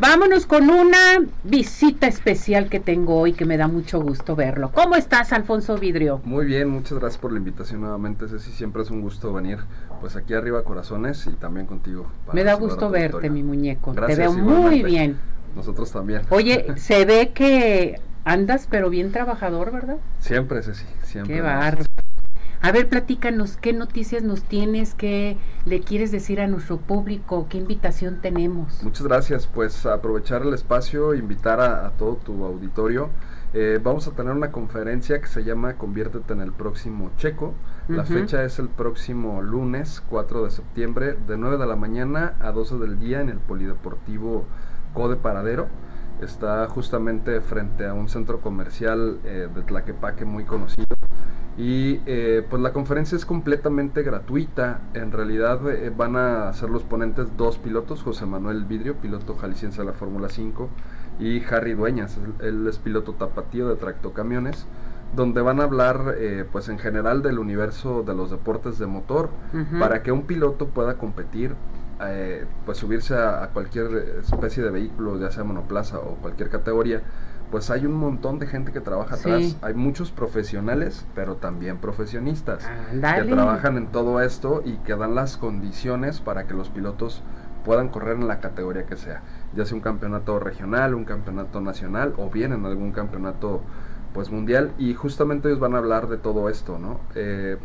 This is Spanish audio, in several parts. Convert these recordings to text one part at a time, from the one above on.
vámonos con una visita especial que tengo hoy que me da mucho gusto verlo. ¿Cómo estás, Alfonso Vidrio? Muy bien, muchas gracias por la invitación nuevamente, Ceci. Siempre es un gusto venir pues aquí arriba Corazones y también contigo. Me da gusto verte, mi muñeco. Te veo muy bien. Nosotros también. Oye, se ve que andas pero bien trabajador, ¿verdad? Siempre, Ceci, siempre. Qué bárbaro. A ver, platícanos, ¿qué noticias nos tienes? ¿Qué le quieres decir a nuestro público? ¿Qué invitación tenemos? Muchas gracias. Pues aprovechar el espacio, invitar a, todo tu auditorio. Eh, vamos a tener una conferencia que se llama Conviértete en el próximo Checo. La fecha es el próximo lunes 4 de septiembre de 9 de la mañana a 12 del día en el Polideportivo Code Paradero. Está justamente frente a un centro comercial eh, de Tlaquepaque muy conocido y eh, pues la conferencia es completamente gratuita. En realidad eh, van a ser los ponentes dos pilotos, José Manuel Vidrio, piloto jalisciense de la Fórmula 5, y Harry Dueñas, él es piloto tapatío de tractocamiones, donde van a hablar eh, pues en general del universo de los deportes de motor, para que un piloto pueda competir, pues subirse a cualquier especie de vehículo, ya sea monoplaza o cualquier categoría pues hay un montón de gente que trabaja atrás. Hay muchos profesionales, pero también profesionistas que trabajan en todo esto y que dan las condiciones para que los pilotos puedan correr en la categoría que sea, ya sea un campeonato regional, un campeonato nacional o bien en algún campeonato pues mundial y justamente ellos van a hablar de todo esto, ¿no? Eh,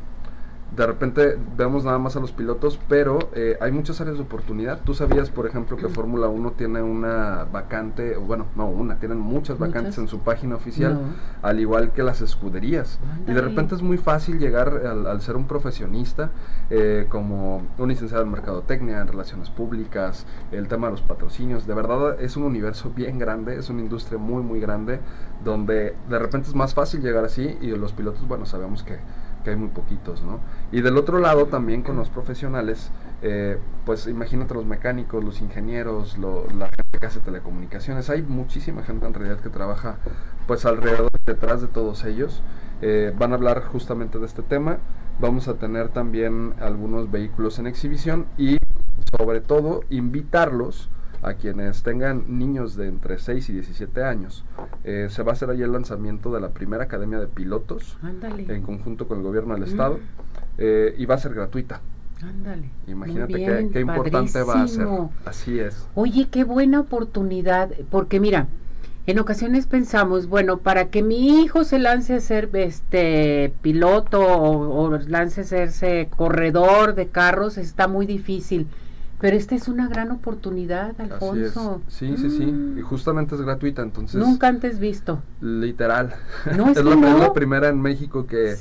de repente vemos nada más a los pilotos, pero eh, hay muchas áreas de oportunidad. Tú sabías, por ejemplo, que Fórmula 1 tiene una vacante, bueno, no una, tienen muchas vacantes en su página oficial, al igual que las escuderías. Y de repente es muy fácil llegar al, ser un profesionista, eh, como un licenciado en mercadotecnia, en relaciones públicas, el tema de los patrocinios. De verdad es un universo bien grande, es una industria muy, muy grande, donde de repente es más fácil llegar así y los pilotos, bueno, sabemos que que hay muy poquitos, ¿no? Y del otro lado también con los profesionales, eh, pues imagínate los mecánicos, los ingenieros, la gente que hace telecomunicaciones, hay muchísima gente en realidad que trabaja pues alrededor, detrás de todos ellos. Eh, van a hablar justamente de este tema, vamos a tener también algunos vehículos en exhibición y sobre todo invitarlos a quienes tengan niños de entre 6 y 17 años. Eh, se va a hacer ahí el lanzamiento de la primera academia de pilotos en conjunto con el gobierno del estado eh, y va a ser gratuita. Ándale. Imagínate qué, importante va a ser. Así es. Oye, qué buena oportunidad, porque mira, en ocasiones pensamos, bueno, para que mi hijo se lance a ser este piloto o, o lance a serse corredor de carros está muy difícil. Pero esta es una gran oportunidad, Alfonso. Sí, sí, sí. Mm. Y justamente es gratuita, entonces. Nunca antes visto. Literal. No, es, la, primera en México que,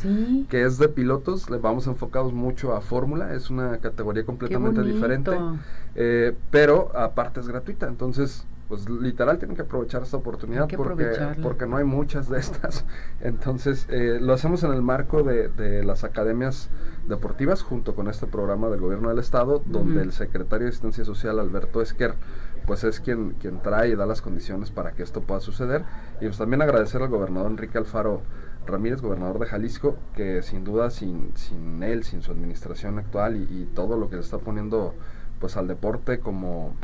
que es de pilotos. Le vamos enfocados mucho a Fórmula. Es una categoría completamente diferente. Eh, pero aparte es gratuita. Entonces, pues literal tienen que aprovechar esta oportunidad porque, porque no hay muchas de estas. Entonces, eh, lo hacemos en el marco de, las academias deportivas junto con este programa del gobierno del estado, donde el secretario de Asistencia Social, Alberto Esquer, pues es quien, quien trae y da las condiciones para que esto pueda suceder. Y pues también agradecer al gobernador Enrique Alfaro Ramírez, gobernador de Jalisco, que sin duda sin, sin él, sin su administración actual y, y todo lo que le está poniendo pues al deporte como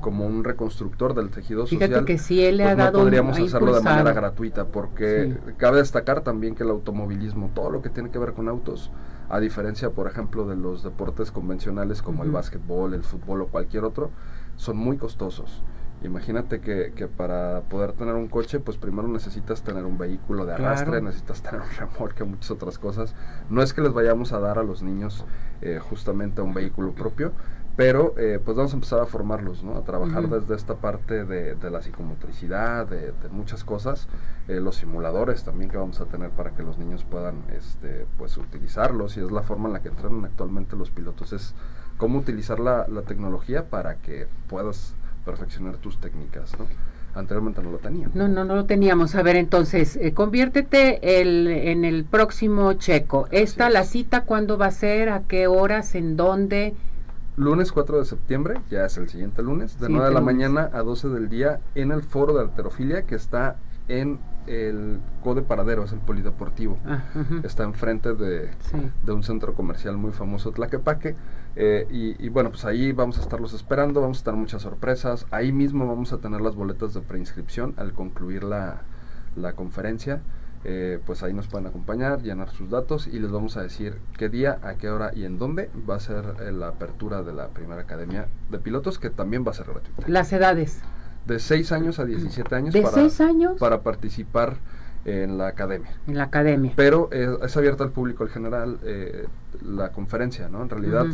como un reconstructor del tejido social, que sí él le pues ha dado podríamos hacerlo de manera gratuita, porque cabe destacar también que el automovilismo, todo lo que tiene que ver con autos, a diferencia, por ejemplo, de los deportes convencionales como el básquetbol, el fútbol o cualquier otro, son muy costosos. Imagínate que, que, para poder tener un coche, pues primero necesitas tener un vehículo de arrastre, necesitas tener un remolque, muchas otras cosas. No es que les vayamos a dar a los niños eh, justamente un vehículo propio, pero eh, pues vamos a empezar a formarlos, ¿no? A trabajar desde esta parte de, la psicomotricidad, de, muchas cosas, eh, los simuladores también que vamos a tener para que los niños puedan, este, pues utilizarlos y es la forma en la que entrenan actualmente los pilotos, es cómo utilizar la, tecnología para que puedas perfeccionar tus técnicas, ¿no? Anteriormente no lo teníamos. No, no, no lo teníamos. A ver, entonces, eh, conviértete el, en el próximo checo. ¿Esta, la cita, cuándo va a ser? ¿A qué horas? ¿En dónde? Lunes 4 de septiembre, ya es el siguiente lunes, de 9 de la mañana a 12 del día en el foro de alterofilia que está en el Code Paradero, es el polideportivo. Ah, ujú. Está enfrente de, Sí. de un centro comercial muy famoso, Tlaquepaque. eh, y, y bueno, pues ahí vamos a estarlos esperando, vamos a tener muchas sorpresas. Ahí mismo vamos a tener las boletas de preinscripción al concluir la, la conferencia. eh, pues ahí nos pueden acompañar, llenar sus datos y les vamos a decir qué día, a qué hora y en dónde va a ser eh, la apertura de la primera academia de pilotos, que también va a ser gratuita. Las edades. De 6 años a 17 años ¿De para, seis años? para participar en la academia. En la academia. Pero eh, es abierta al público en general eh, la conferencia, ¿no? En realidad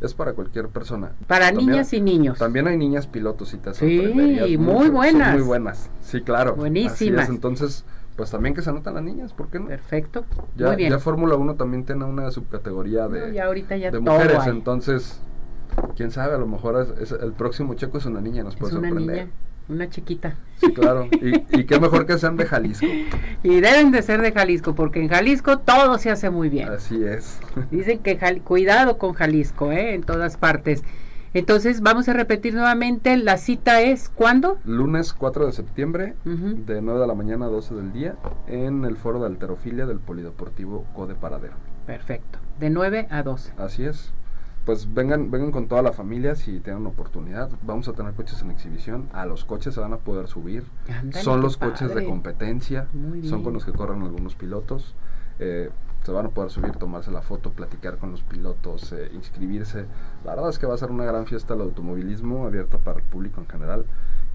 es para cualquier persona. Para También- niñas y niños. También hay niñas pilotos y te Sí, muy. Son buenas. muy buenas, sí, claro. Buenísimas. es, entonces, pues también que se anotan las niñas, ¿por qué no? Perfecto. Ya, Muy bien. ya Fórmula 1 también tiene una subcategoría de, No, ya ahorita ya de mujeres, hay. entonces, quién sabe, a lo mejor es, es- el próximo checo es una niña, nos Es puede sorprender. niña, una chiquita. Sí, claro. Y, y qué mejor que sean de Jalisco. Y deben de ser de Jalisco, porque en Jalisco todo se hace muy bien. Así es. Dicen que Jal- cuidado con Jalisco, ¿eh? en todas partes. Entonces, vamos a repetir nuevamente, la cita es ¿cuándo? Lunes 4 de septiembre, de 9 de la mañana a 12 del día, en el foro de alterofilia del Polideportivo Code Paradero. Perfecto, de 9 a 12. Así es. Pues vengan, vengan con toda la familia si tienen oportunidad. Vamos a tener coches en exhibición. A los coches se van a poder subir. Son los coches de competencia. Son con los que corren algunos pilotos. Eh, se van a poder subir, tomarse la foto, platicar con los pilotos, eh, inscribirse. La verdad es que va a ser una gran fiesta el automovilismo abierta para el público en general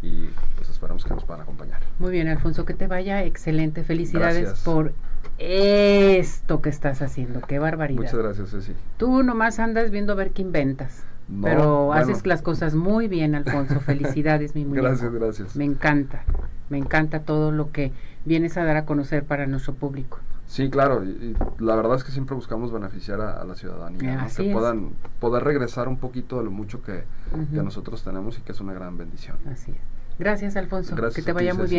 y pues esperamos que nos puedan acompañar. Muy bien, Alfonso, que te vaya excelente. Felicidades Gracias. por esto que estás haciendo. Qué barbaridad. Muchas gracias, Ceci. Tú nomás andas viendo a ver qué inventas. No, pero bueno. haces las cosas muy bien, Alfonso. Felicidades, mi muñeco. Gracias, gracias. Me encanta. Me encanta todo lo que vienes a dar a conocer para nuestro público. Sí, claro, y, y la verdad es que siempre buscamos beneficiar a, a la ciudadanía, que es. puedan poder regresar un poquito de lo mucho que, nosotros tenemos y que es una gran bendición. Así es. Gracias, Alfonso. Gracias que te ti, vaya muy bien.